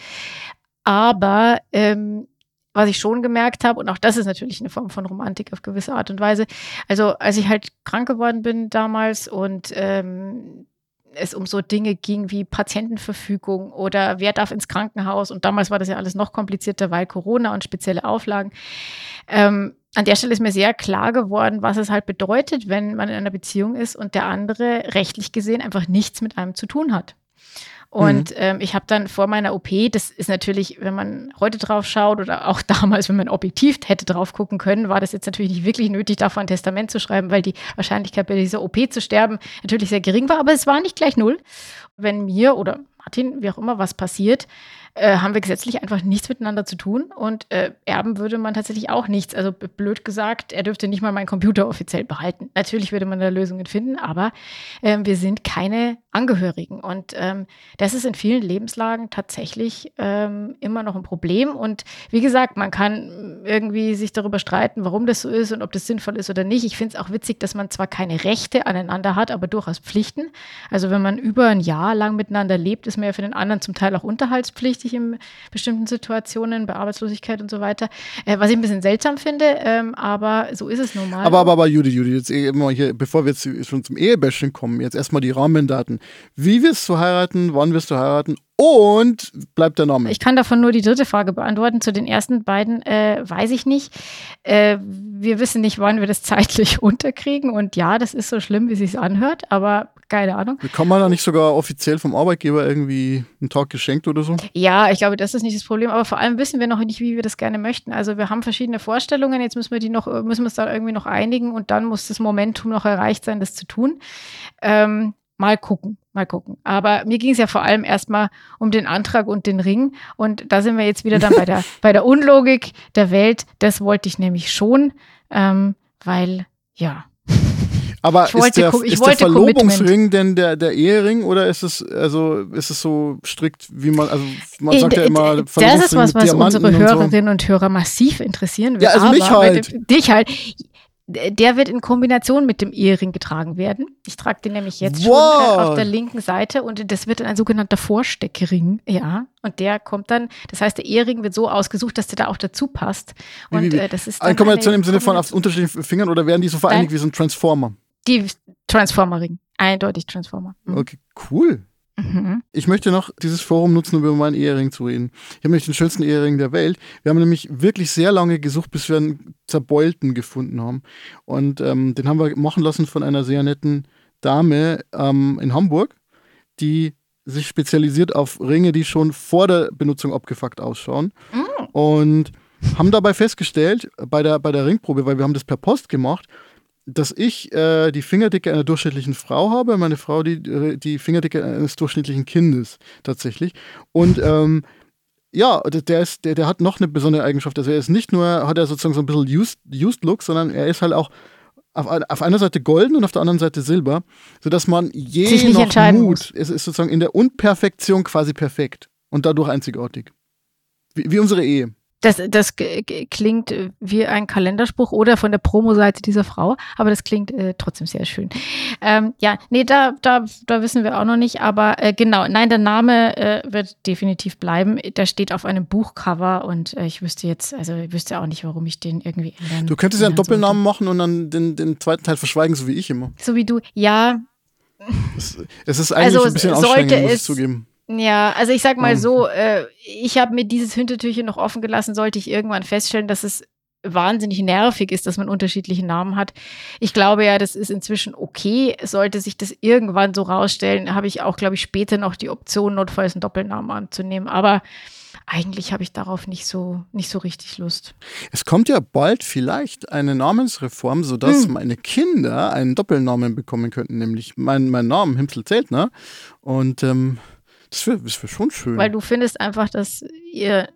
Aber ähm, was ich schon gemerkt habe, und auch das ist natürlich eine Form von Romantik auf gewisse Art und Weise. Also als ich halt krank geworden bin damals und ähm, es um so Dinge ging wie Patientenverfügung oder wer darf ins Krankenhaus. Und damals war das ja alles noch komplizierter, weil Corona und spezielle Auflagen. Ähm, an der Stelle ist mir sehr klar geworden, was es halt bedeutet, wenn man in einer Beziehung ist und der andere rechtlich gesehen einfach nichts mit einem zu tun hat. Und mhm. ähm, ich habe dann vor meiner OP, das ist natürlich, wenn man heute drauf schaut oder auch [LAUGHS] damals, wenn man objektiv hätte drauf gucken können, war das jetzt natürlich nicht wirklich nötig, davon ein Testament zu schreiben, weil die Wahrscheinlichkeit bei dieser OP zu sterben natürlich sehr gering war, aber es war nicht gleich null. Wenn mir oder Martin, wie auch immer, was passiert, äh, haben wir gesetzlich einfach nichts miteinander zu tun und äh, erben würde man tatsächlich auch nichts. Also blöd gesagt, er dürfte nicht mal meinen Computer offiziell behalten. Natürlich würde man da Lösungen finden, aber äh, wir sind keine Angehörigen und ähm, das ist in vielen Lebenslagen tatsächlich ähm, immer noch ein Problem. Und wie gesagt, man kann irgendwie sich darüber streiten, warum das so ist und ob das sinnvoll ist oder nicht. Ich finde es auch witzig, dass man zwar keine Rechte aneinander hat, aber durchaus Pflichten. Also wenn man über ein Jahr lang miteinander lebt, ist man ja für den anderen zum Teil auch unterhaltspflichtig in bestimmten Situationen, bei Arbeitslosigkeit und so weiter. Äh, was ich ein bisschen seltsam finde, ähm, aber so ist es nun mal. Aber, aber, aber, Judy, Judy, jetzt immer hier, bevor wir jetzt schon zum Ehebashing kommen, jetzt erstmal die Rahmendaten. Wie wirst du heiraten? Wann wirst du heiraten? Und bleibt der Name? Ich kann davon nur die dritte Frage beantworten. Zu den ersten beiden äh, weiß ich nicht. Äh, wir wissen nicht, wann wir das zeitlich [LAUGHS] unterkriegen. Und ja, das ist so schlimm, wie es sich anhört, aber keine Ahnung. Kann man da nicht sogar offiziell vom Arbeitgeber irgendwie einen Tag geschenkt oder so? Ja, ich glaube, das ist nicht das Problem. Aber vor allem wissen wir noch nicht, wie wir das gerne möchten. Also wir haben verschiedene Vorstellungen. Jetzt müssen wir die noch, müssen wir uns da irgendwie noch einigen und dann muss das Momentum noch erreicht sein, das zu tun. Ähm, mal gucken. Mal gucken. Aber mir ging es ja vor allem erstmal um den Antrag und den Ring. Und da sind wir jetzt wieder dann bei der, [LAUGHS] bei der Unlogik der Welt. Das wollte ich nämlich schon, ähm, weil, ja. Aber ich ist der, ist der Verlobungsring denn der, der Ehering oder ist es, also, ist es so strikt, wie man, also man sagt ja immer, Das ist was, was unsere Hörerinnen und, so. und Hörer massiv interessieren wird. Ja, also mich halt. Dich halt der wird in Kombination mit dem Ehering getragen werden. Ich trage den nämlich jetzt wow. schon auf der linken Seite und das wird dann ein sogenannter Vorsteckring. Ja, und der kommt dann, das heißt, der Ehering wird so ausgesucht, dass der da auch dazu passt. Und wie, wie, wie. Äh, das ist eine Kombination im Sinne von auf unterschiedlichen Fingern oder werden die so vereinigt Nein. wie so ein Transformer? Die Transformer-Ring. Eindeutig Transformer. Mhm. Okay, cool. Mhm. Ich möchte noch dieses Forum nutzen, um über meinen Ehering zu reden. Ich habe nämlich den schönsten Ehering der Welt. Wir haben nämlich wirklich sehr lange gesucht, bis wir einen zerbeulten gefunden haben. Und ähm, den haben wir machen lassen von einer sehr netten Dame ähm, in Hamburg, die sich spezialisiert auf Ringe, die schon vor der Benutzung abgefuckt ausschauen. Mhm. Und haben dabei festgestellt, bei der, bei der Ringprobe, weil wir haben das per Post gemacht, dass ich äh, die Fingerdicke einer durchschnittlichen Frau habe, meine Frau die, die Fingerdicke eines durchschnittlichen Kindes tatsächlich. Und ähm, ja, der, ist, der, der hat noch eine besondere Eigenschaft. Also er ist nicht nur, hat er sozusagen so ein bisschen used, used Look, sondern er ist halt auch auf, auf einer Seite golden und auf der anderen Seite silber, sodass man je nach Mut, es ist sozusagen in der Unperfektion quasi perfekt und dadurch einzigartig. Wie, wie unsere Ehe. Das, das klingt wie ein Kalenderspruch oder von der Promo-Seite dieser Frau, aber das klingt äh, trotzdem sehr schön. Ähm, ja, nee, da, da, da wissen wir auch noch nicht, aber äh, genau, nein, der Name äh, wird definitiv bleiben. Der steht auf einem Buchcover und äh, ich wüsste jetzt, also ich wüsste auch nicht, warum ich den irgendwie ändern Du könntest ja einen Doppelnamen sollte. machen und dann den, den zweiten Teil verschweigen, so wie ich immer. So wie du, ja. Es, es ist eigentlich also, ein bisschen anstrengend, muss ich zugeben ja, also ich sag mal so, äh, ich habe mir dieses Hintertürchen noch offen gelassen, sollte ich irgendwann feststellen, dass es wahnsinnig nervig ist, dass man unterschiedliche Namen hat. Ich glaube ja, das ist inzwischen okay. Sollte sich das irgendwann so rausstellen, habe ich auch, glaube ich, später noch die Option, notfalls einen Doppelnamen anzunehmen. Aber eigentlich habe ich darauf nicht so, nicht so richtig Lust. Es kommt ja bald vielleicht eine Namensreform, sodass hm. meine Kinder einen Doppelnamen bekommen könnten, nämlich mein, mein Name Himsel Zeltner. Und ähm, das wäre wär schon schön. Weil du findest einfach, dass ihr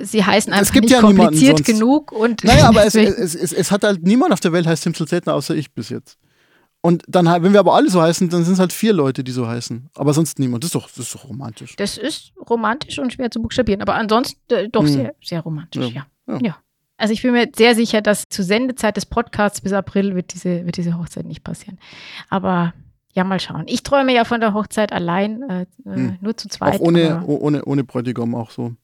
sie heißen einfach es gibt nicht ja kompliziert genug und naja, aber es, [LAUGHS] es, es, es, hat halt niemand auf der Welt heißt Simsel Zeltner außer ich bis jetzt. Und dann, wenn wir aber alle so heißen, dann sind es halt vier Leute, die so heißen. Aber sonst niemand. Das ist doch, das ist doch romantisch. Das ist romantisch und schwer zu buchstabieren. Aber ansonsten äh, doch hm. sehr, sehr romantisch, ja. Ja. ja. ja. Also ich bin mir sehr sicher, dass zur Sendezeit des Podcasts bis April wird diese, wird diese Hochzeit nicht passieren. Aber ja, mal schauen. Ich träume ja von der Hochzeit allein, äh, äh hm. nur zu zweit. Auch ohne, ohne, ohne Bräutigam auch so.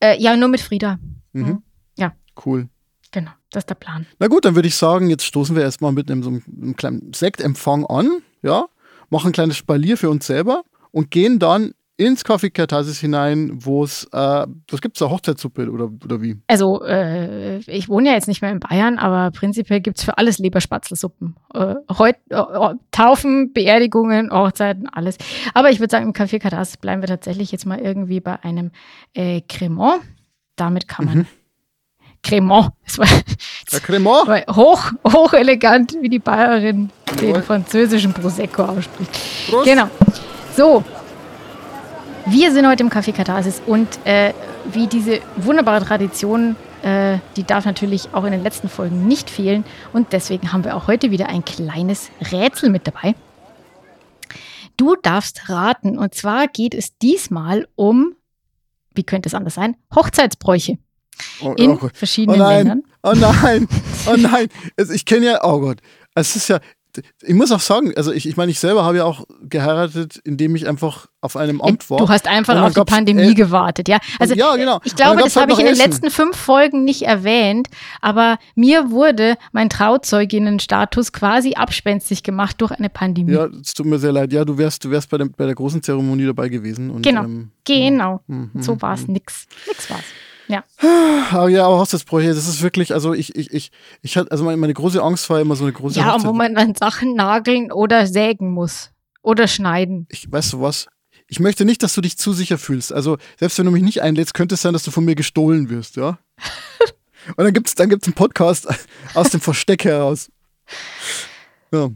Äh, ja, nur mit Frieda. Mhm. mhm. Ja. Cool. Genau, das ist der Plan. Na gut, dann würde ich sagen, jetzt stoßen wir erstmal mit einem, so einem kleinen Sektempfang an, ja, machen ein kleines Spalier für uns selber und gehen dann ins Café Kertasis hinein, wo es, äh, was gibt es da, Hochzeitssuppe oder, oder wie? Also, äh, ich wohne ja jetzt nicht mehr in Bayern, aber prinzipiell gibt es für alles Leberspatzelsuppen. Äh, Heut, äh, Taufen, Beerdigungen, Hochzeiten, alles. Aber ich würde sagen, im Café Kertasis bleiben wir tatsächlich jetzt mal irgendwie bei einem äh, Cremant. Damit kann man. Mhm. Cremant. Das war, ja, Cremant? [LAUGHS] War hoch, hoch elegant, wie die Bayerin den französischen Prosecco ausspricht. Prost. Genau. So, wir sind heute im Café Katharsis und äh, wie diese wunderbare Tradition, äh, die darf natürlich auch in den letzten Folgen nicht fehlen. Und deswegen haben wir auch heute wieder ein kleines Rätsel mit dabei. Du darfst raten. Und zwar geht es diesmal um, wie könnte es anders sein, Hochzeitsbräuche. Oh, in oh verschiedenen oh nein, Ländern. Oh nein, [LAUGHS] oh nein. Ich kenne ja, oh Gott. Es ist ja, ich muss auch sagen, also ich, ich meine, ich selber habe ja auch geheiratet, indem ich einfach auf einem Amt war. Du hast einfach auf die Pandemie äh, gewartet, ja. Also ja, genau. ich glaube, das halt habe ich in den Essen. letzten fünf Folgen nicht erwähnt, aber mir wurde mein Trauzeuginnenstatus quasi abspenstig gemacht durch eine Pandemie. Ja, es tut mir sehr leid. Ja, du wärst, du wärst bei, der, bei der großen Zeremonie dabei gewesen. Und, genau, ähm, genau. Mh, mh, so war es, nix. Nix war es. Ja. Aber ja, aber Hochzeitsbräuche, das ist wirklich, also ich, ich, ich, ich hatte, also meine, große Angst war immer so eine große Ja, Hochzeit. wo man dann Sachen nageln oder sägen muss. Oder schneiden. Ich, weißt du was? Ich möchte nicht, dass du dich zu sicher fühlst. Also, selbst wenn du mich nicht einlädst, könnte es sein, dass du von mir gestohlen wirst, ja? [LAUGHS] Und dann gibt's, dann gibt's einen Podcast aus dem Versteck heraus. Ja.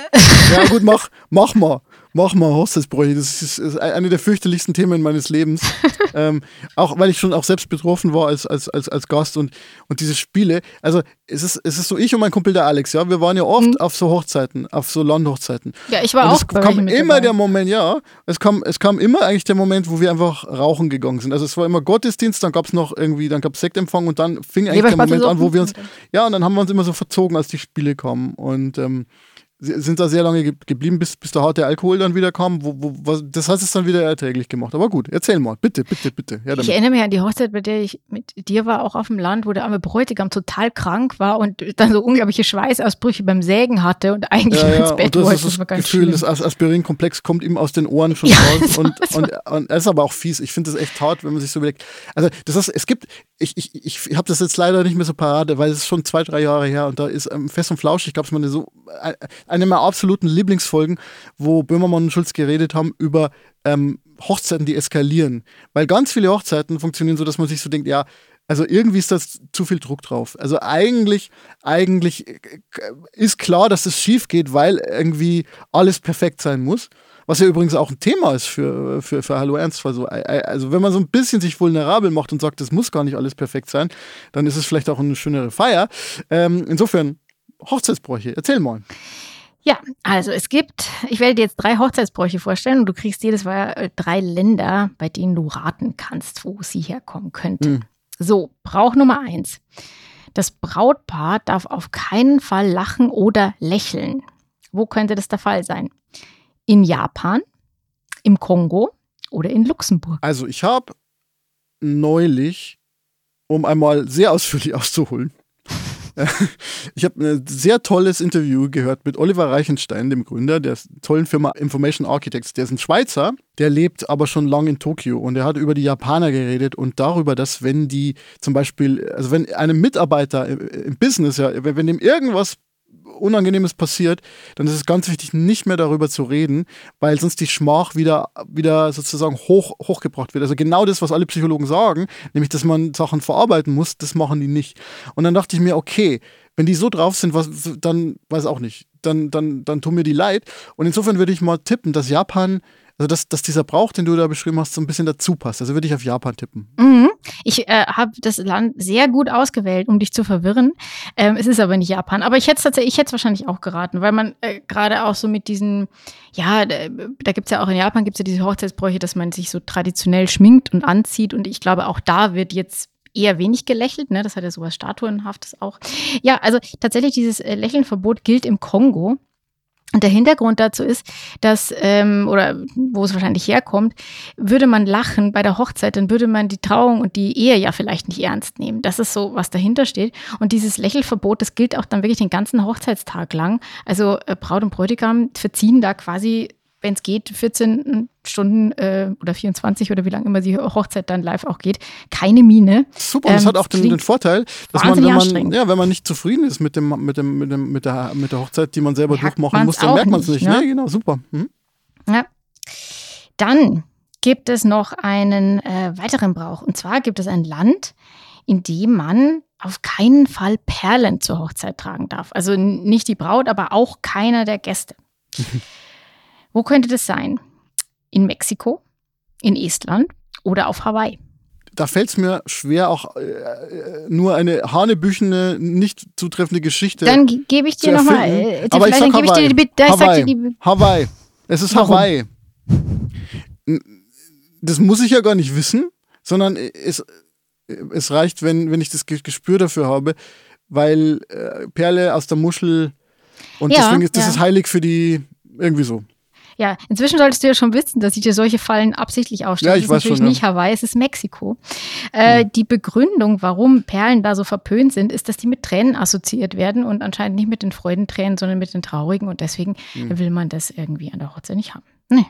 [LAUGHS] ja, gut, mach, mach mal mach mal Hochzeitsbräuche. Das ist, ist eine der fürchterlichsten Themen meines Lebens. [LAUGHS] ähm, auch weil ich schon auch selbst betroffen war als, als, als, als Gast und, und diese Spiele. Also es ist, es ist so ich und mein Kumpel der Alex, ja. Wir waren ja oft mhm. auf so Hochzeiten, auf so Landhochzeiten. Ja, ich war und auch. Es kam immer der Moment, ja. Es kam, es kam immer eigentlich der Moment, wo wir einfach rauchen gegangen sind. Also es war immer Gottesdienst, dann gab es noch irgendwie, dann gab es Sektempfang und dann fing eigentlich der Moment an, wo wir uns. Ja, und dann haben wir uns immer so verzogen, als die Spiele kamen. Und ähm, sind da sehr lange geblieben, bis, bis der harte Alkohol dann wieder kam. Wo, wo, was, das hat es dann wieder erträglich gemacht. Aber gut, erzähl mal, bitte, bitte, bitte. Ja, ich erinnere mich an die Hochzeit, bei der ich mit dir war, auch auf dem Land, wo der arme Bräutigam total krank war und dann so unglaubliche Schweißausbrüche beim Sägen hatte und eigentlich ja, ins Bett und das wollte. Ist das, das Gefühl, schlimm. das Aspirinkomplex kommt ihm aus den Ohren schon ja, raus. [LAUGHS] Und, und, und, er ist aber auch fies. Ich finde das echt hart, wenn man sich so überlegt. Also, das ist, es gibt, ich, ich, ich habe das jetzt leider nicht mehr so parade, weil es ist schon zwei, drei Jahre her und da ist ähm, Fest und Flausch, ich glaube, es ist meine so, äh, eine meiner absoluten Lieblingsfolgen, wo Böhmermann und Schulz geredet haben über ähm, Hochzeiten, die eskalieren. Weil ganz viele Hochzeiten funktionieren so, dass man sich so denkt, ja, also irgendwie ist das zu viel Druck drauf. Also eigentlich, eigentlich äh, ist klar, dass es schief geht, weil irgendwie alles perfekt sein muss. Was ja übrigens auch ein Thema ist für, für, für Hallo Ernstfall. So, also wenn man so ein bisschen sich vulnerabel macht und sagt, es muss gar nicht alles perfekt sein, dann ist es vielleicht auch eine schönere Feier. Ähm, insofern, Hochzeitsbräuche, erzähl mal. Ja, also es gibt, ich werde dir jetzt drei Hochzeitsbräuche vorstellen und du kriegst jedes Mal äh, drei Länder, bei denen du raten kannst, wo sie herkommen könnte. Mhm. So, Brauch Nummer eins. Das Brautpaar darf auf keinen Fall lachen oder lächeln. Wo könnte das der Fall sein? In Japan, im Kongo oder in Luxemburg? Also ich habe neulich, um einmal sehr ausführlich [LAUGHS] auszuholen, [LAUGHS] ich habe ein sehr tolles Interview gehört mit Oliver Reichenstein, dem Gründer der tollen Firma Information Architects. Der ist ein Schweizer, der lebt aber schon lange in Tokio und er hat über die Japaner geredet und darüber, dass wenn die zum Beispiel, also wenn einem Mitarbeiter im Business, ja, wenn dem irgendwas Unangenehmes passiert, dann ist es ganz wichtig, nicht mehr darüber zu reden, weil sonst die Schmach wieder, wieder sozusagen hoch, hochgebracht wird. Also genau das, was alle Psychologen sagen, nämlich, dass man Sachen verarbeiten muss, das machen die nicht. Und dann dachte ich mir, okay, wenn die so drauf sind, was, dann weiß auch nicht. Dann, dann, dann tun mir die leid. Und insofern würde ich mal tippen, dass Japan also dass, dass dieser Brauch, den du da beschrieben hast, so ein bisschen dazu passt. Also würde ich auf Japan tippen. Mhm. Ich äh, habe das Land sehr gut ausgewählt, um dich zu verwirren. Ähm, es ist aber nicht Japan. Aber ich hätte es ich wahrscheinlich auch geraten, weil man äh, gerade auch so mit diesen, ja, da, da gibt es ja auch in Japan gibt es ja diese Hochzeitsbräuche, dass man sich so traditionell schminkt und anzieht. Und ich glaube, auch da wird jetzt eher wenig gelächelt, ne? Das hat ja sowas Statuenhaftes auch. Ja, also tatsächlich dieses äh, Lächelnverbot gilt im Kongo. Und der Hintergrund dazu ist, dass, ähm, oder wo es wahrscheinlich herkommt, würde man lachen bei der Hochzeit, dann würde man die Trauung und die Ehe ja vielleicht nicht ernst nehmen. Das ist so, was dahinter steht. Und dieses Lächelverbot, das gilt auch dann wirklich den ganzen Hochzeitstag lang. Also äh, Braut und Bräutigam verziehen da quasi wenn es geht, 14 Stunden äh, oder 24 oder wie lange immer die Hochzeit dann live auch geht, keine Miene. Super, ähm, das hat auch den, den Vorteil, dass man, wenn man, ja, wenn man nicht zufrieden ist mit, dem, mit, dem, mit, dem, mit, der, mit der Hochzeit, die man selber merkt durchmachen muss, dann merkt man es nicht. Ne? Nee, genau, super. Hm? Ja. Dann gibt es noch einen äh, weiteren Brauch. Und zwar gibt es ein Land, in dem man auf keinen Fall Perlen zur Hochzeit tragen darf. Also nicht die Braut, aber auch keiner der Gäste. [LAUGHS] Wo könnte das sein? In Mexiko, in Estland oder auf Hawaii? Da fällt es mir schwer, auch äh, nur eine hanebüchene, nicht zutreffende Geschichte. Dann gebe ich dir nochmal. Äh, Aber ich sag Hawaii. Ich dir die, Hawaii. Die, Hawaii. Es ist Warum? Hawaii. Das muss ich ja gar nicht wissen, sondern es, es reicht, wenn, wenn ich das Gespür dafür habe, weil äh, Perle aus der Muschel und ja, deswegen ist das ja. ist heilig für die irgendwie so. Ja, inzwischen solltest du ja schon wissen, dass ich dir solche Fallen absichtlich aufstelle. Ja, ich das ist weiß natürlich schon, ja. nicht Hawaii, es ist Mexiko. Äh, ja. Die Begründung, warum Perlen da so verpönt sind, ist, dass die mit Tränen assoziiert werden und anscheinend nicht mit den Freudentränen, sondern mit den traurigen. Und deswegen mhm. will man das irgendwie an der Hochzeit nicht haben. Nee.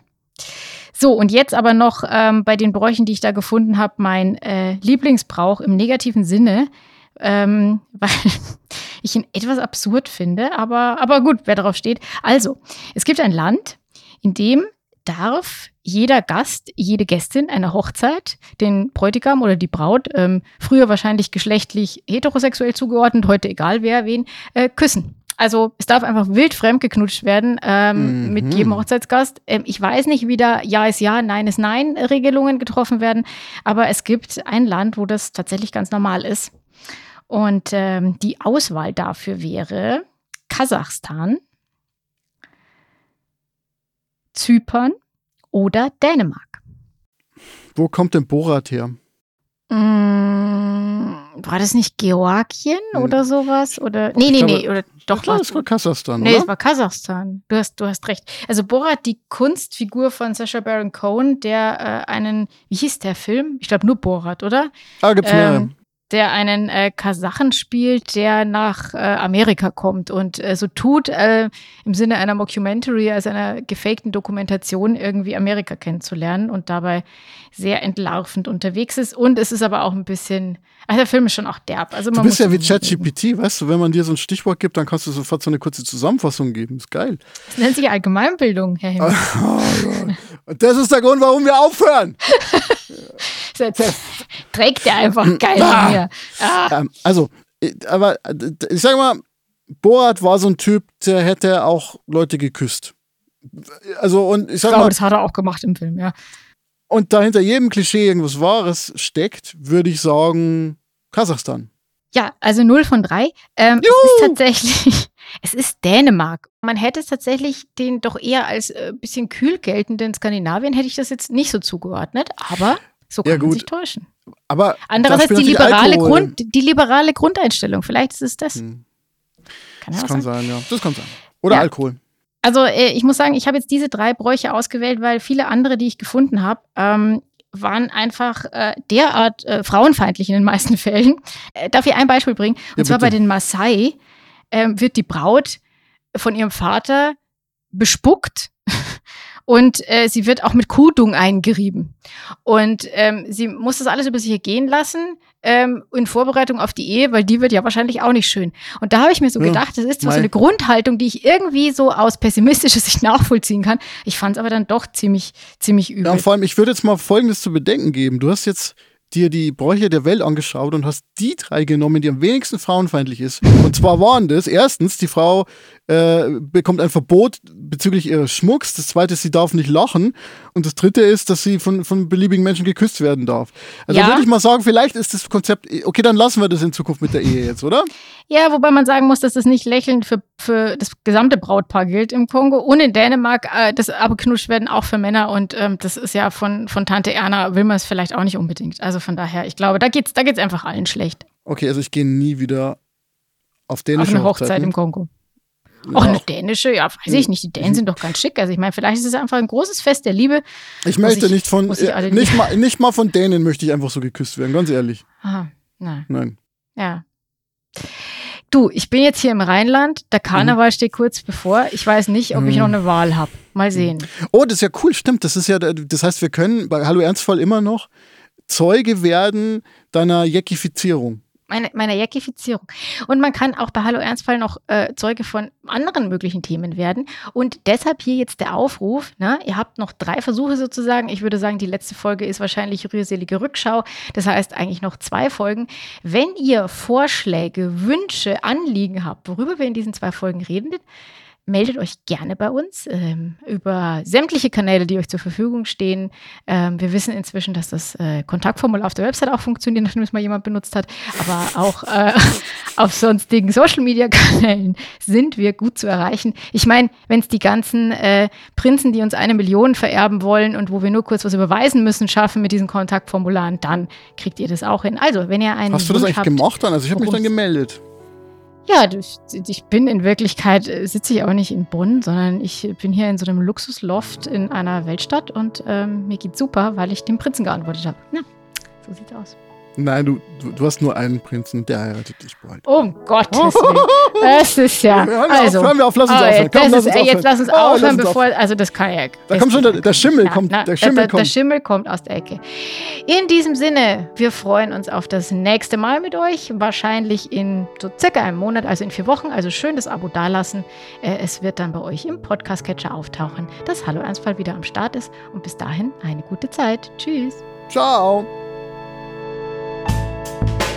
So, und jetzt aber noch ähm, bei den Bräuchen, die ich da gefunden habe, mein äh, Lieblingsbrauch im negativen Sinne, ähm, [LAUGHS] weil ich ihn etwas absurd finde, aber, aber gut, wer darauf steht. Also, es gibt ein Land, in dem darf jeder Gast, jede Gästin einer Hochzeit den Bräutigam oder die Braut, ähm, früher wahrscheinlich geschlechtlich heterosexuell zugeordnet, heute egal wer, wen, äh, küssen. Also es darf einfach wild fremd geknutscht werden ähm, mhm. mit jedem Hochzeitsgast. Ähm, ich weiß nicht, wie da Ja ist Ja, Nein ist Nein Regelungen getroffen werden, aber es gibt ein Land, wo das tatsächlich ganz normal ist. Und ähm, die Auswahl dafür wäre Kasachstan, Zypern oder Dänemark. Wo kommt denn Borat her? Mm, war das nicht Georgien hm. oder sowas? Oder, nee, nee, nee. Oder, doch, klar, es war Kasachstan. Nee, oder? es war Kasachstan. Du hast, du hast recht. Also Borat, die Kunstfigur von Sacha Baron Cohen, der äh, einen, wie hieß der Film? Ich glaube nur Borat, oder? Ah, gibt's mehr. Der einen äh, Kasachen spielt, der nach äh, Amerika kommt und äh, so tut, äh, im Sinne einer Mockumentary, also einer gefakten Dokumentation, irgendwie Amerika kennenzulernen und dabei sehr entlarvend unterwegs ist. Und es ist aber auch ein bisschen, also der Film ist schon auch derb. Also man du bist ja wie ChatGPT, weißt du, wenn man dir so ein Stichwort gibt, dann kannst du sofort so eine kurze Zusammenfassung geben. Ist geil. Das nennt sich Allgemeinbildung, Herr Himmel. [LAUGHS] Oh, und das ist der Grund, warum wir aufhören. [LAUGHS] trägt der einfach geil ah. mir. Ah. Also, aber ich sag mal, Borat war so ein Typ, der hätte auch Leute geküsst. Also, und ich sag ich glaube, mal, das hat er auch gemacht im Film, ja. Und da hinter jedem Klischee irgendwas Wahres steckt, würde ich sagen, Kasachstan. Ja, also 0 von 3. Ähm, es ist tatsächlich, [LAUGHS] es ist Dänemark. Man hätte es tatsächlich den doch eher als äh, bisschen kühl geltenden Skandinavien, hätte ich das jetzt nicht so zugeordnet, aber so kann ja, man sich täuschen. Aber Andererseits die liberale, Grund, die liberale Grundeinstellung. Vielleicht ist es das. Hm. Kann das kann sein, ja. Das kann sein. Oder ja. Alkohol. Also äh, ich muss sagen, ich habe jetzt diese drei Bräuche ausgewählt, weil viele andere, die ich gefunden habe, ähm, waren einfach äh, derart äh, frauenfeindlich in den meisten [LAUGHS] Fällen. Äh, darf ich ein Beispiel bringen? Und ja, zwar bei den Maasai ähm, wird die Braut von ihrem Vater bespuckt und äh, sie wird auch mit Kudung eingerieben. Und ähm, sie muss das alles über sich ergehen lassen ähm, in Vorbereitung auf die Ehe, weil die wird ja wahrscheinlich auch nicht schön. Und da habe ich mir so gedacht, das ist so eine Grundhaltung, die ich irgendwie so aus pessimistischer [LAUGHS] Sicht nachvollziehen kann. Ich fand es aber dann doch ziemlich, ziemlich übel. Ja, und vor allem, ich würde jetzt mal Folgendes zu bedenken geben. Du hast jetzt dir die Bräuche der Welt angeschaut und hast die drei genommen, die am wenigsten frauenfeindlich ist. Und zwar waren das erstens, die Frau äh, bekommt ein Verbot bezüglich ihres Schmucks. Das zweite ist, sie darf nicht lachen. Und das dritte ist, dass sie von, von beliebigen Menschen geküsst werden darf. Also ja. würde ich mal sagen, vielleicht ist das Konzept, okay, dann lassen wir das in Zukunft mit der Ehe jetzt, oder? Ja, wobei man sagen muss, dass das nicht lächelnd für, für das gesamte Brautpaar gilt im Kongo. Und in Dänemark, äh, das abgeknutscht werden auch für Männer. Und ähm, das ist ja von, von Tante Erna, will man es vielleicht auch nicht unbedingt. Also von daher, ich glaube, da geht es da geht's einfach allen schlecht. Okay, also ich gehe nie wieder auf dänische Auf eine Hochzeit im Kongo. Auch eine dänische, ja, weiß ich nicht. Die Dänen sind doch ganz schick. Also ich meine, vielleicht ist es einfach ein großes Fest der Liebe. Ich möchte ich, nicht von, äh, nicht, mal, nicht mal von Dänen möchte ich einfach so geküsst werden, ganz ehrlich. Aha, nein. Nein. Ja. Du, ich bin jetzt hier im Rheinland. Der Karneval mhm. steht kurz bevor. Ich weiß nicht, ob ich noch mhm. eine Wahl habe. Mal sehen. Oh, das ist ja cool, stimmt. Das ist ja, das heißt, wir können bei Hallo Ernstfall immer noch Zeuge werden deiner Jekifizierung meiner meine Jäckifizierung. Und man kann auch bei Hallo Ernstfall noch äh, Zeuge von anderen möglichen Themen werden. Und deshalb hier jetzt der Aufruf. Ne? Ihr habt noch drei Versuche sozusagen. Ich würde sagen, die letzte Folge ist wahrscheinlich rührselige Rückschau. Das heißt eigentlich noch zwei Folgen. Wenn ihr Vorschläge, Wünsche, Anliegen habt, worüber wir in diesen zwei Folgen reden, meldet euch gerne bei uns ähm, über sämtliche Kanäle, die euch zur Verfügung stehen. Ähm, wir wissen inzwischen, dass das äh, Kontaktformular auf der Website auch funktioniert, nachdem es mal jemand benutzt hat. Aber auch äh, [LAUGHS] auf sonstigen Social-Media-Kanälen sind wir gut zu erreichen. Ich meine, wenn es die ganzen äh, Prinzen, die uns eine Million vererben wollen und wo wir nur kurz was überweisen müssen, schaffen mit diesen Kontaktformularen, dann kriegt ihr das auch hin. Also, wenn ihr einen Hast du das eigentlich habt, gemacht dann? Also ich habe mich dann gemeldet. Ja, ich bin in Wirklichkeit, äh, sitze ich auch nicht in Bonn, sondern ich bin hier in so einem Luxusloft in einer Weltstadt und ähm, mir geht's super, weil ich dem Prinzen geantwortet habe. Ja, so sieht's aus. Nein, du, du, hast nur einen Prinzen, der heiratet dich bald. Um Gottes Willen. Das ist ja. Also, hören wir auf, lass uns aufhören. Komm, lass uns aufhören. Jetzt lass uns aufhören, oh, uns bevor. Also, das kann ja. Da kommt schon der, der Schimmel. Na, kommt, na, der, Schimmel der, kommt. der Schimmel kommt aus der Ecke. In diesem Sinne, wir freuen uns auf das nächste Mal mit euch. Wahrscheinlich in so circa einem Monat, also in vier Wochen. Also schön das Abo dalassen. Äh, es wird dann bei euch im Podcast-Catcher auftauchen, dass Hallo Ernstfall wieder am Start ist. Und bis dahin eine gute Zeit. Tschüss. Ciao. Bye.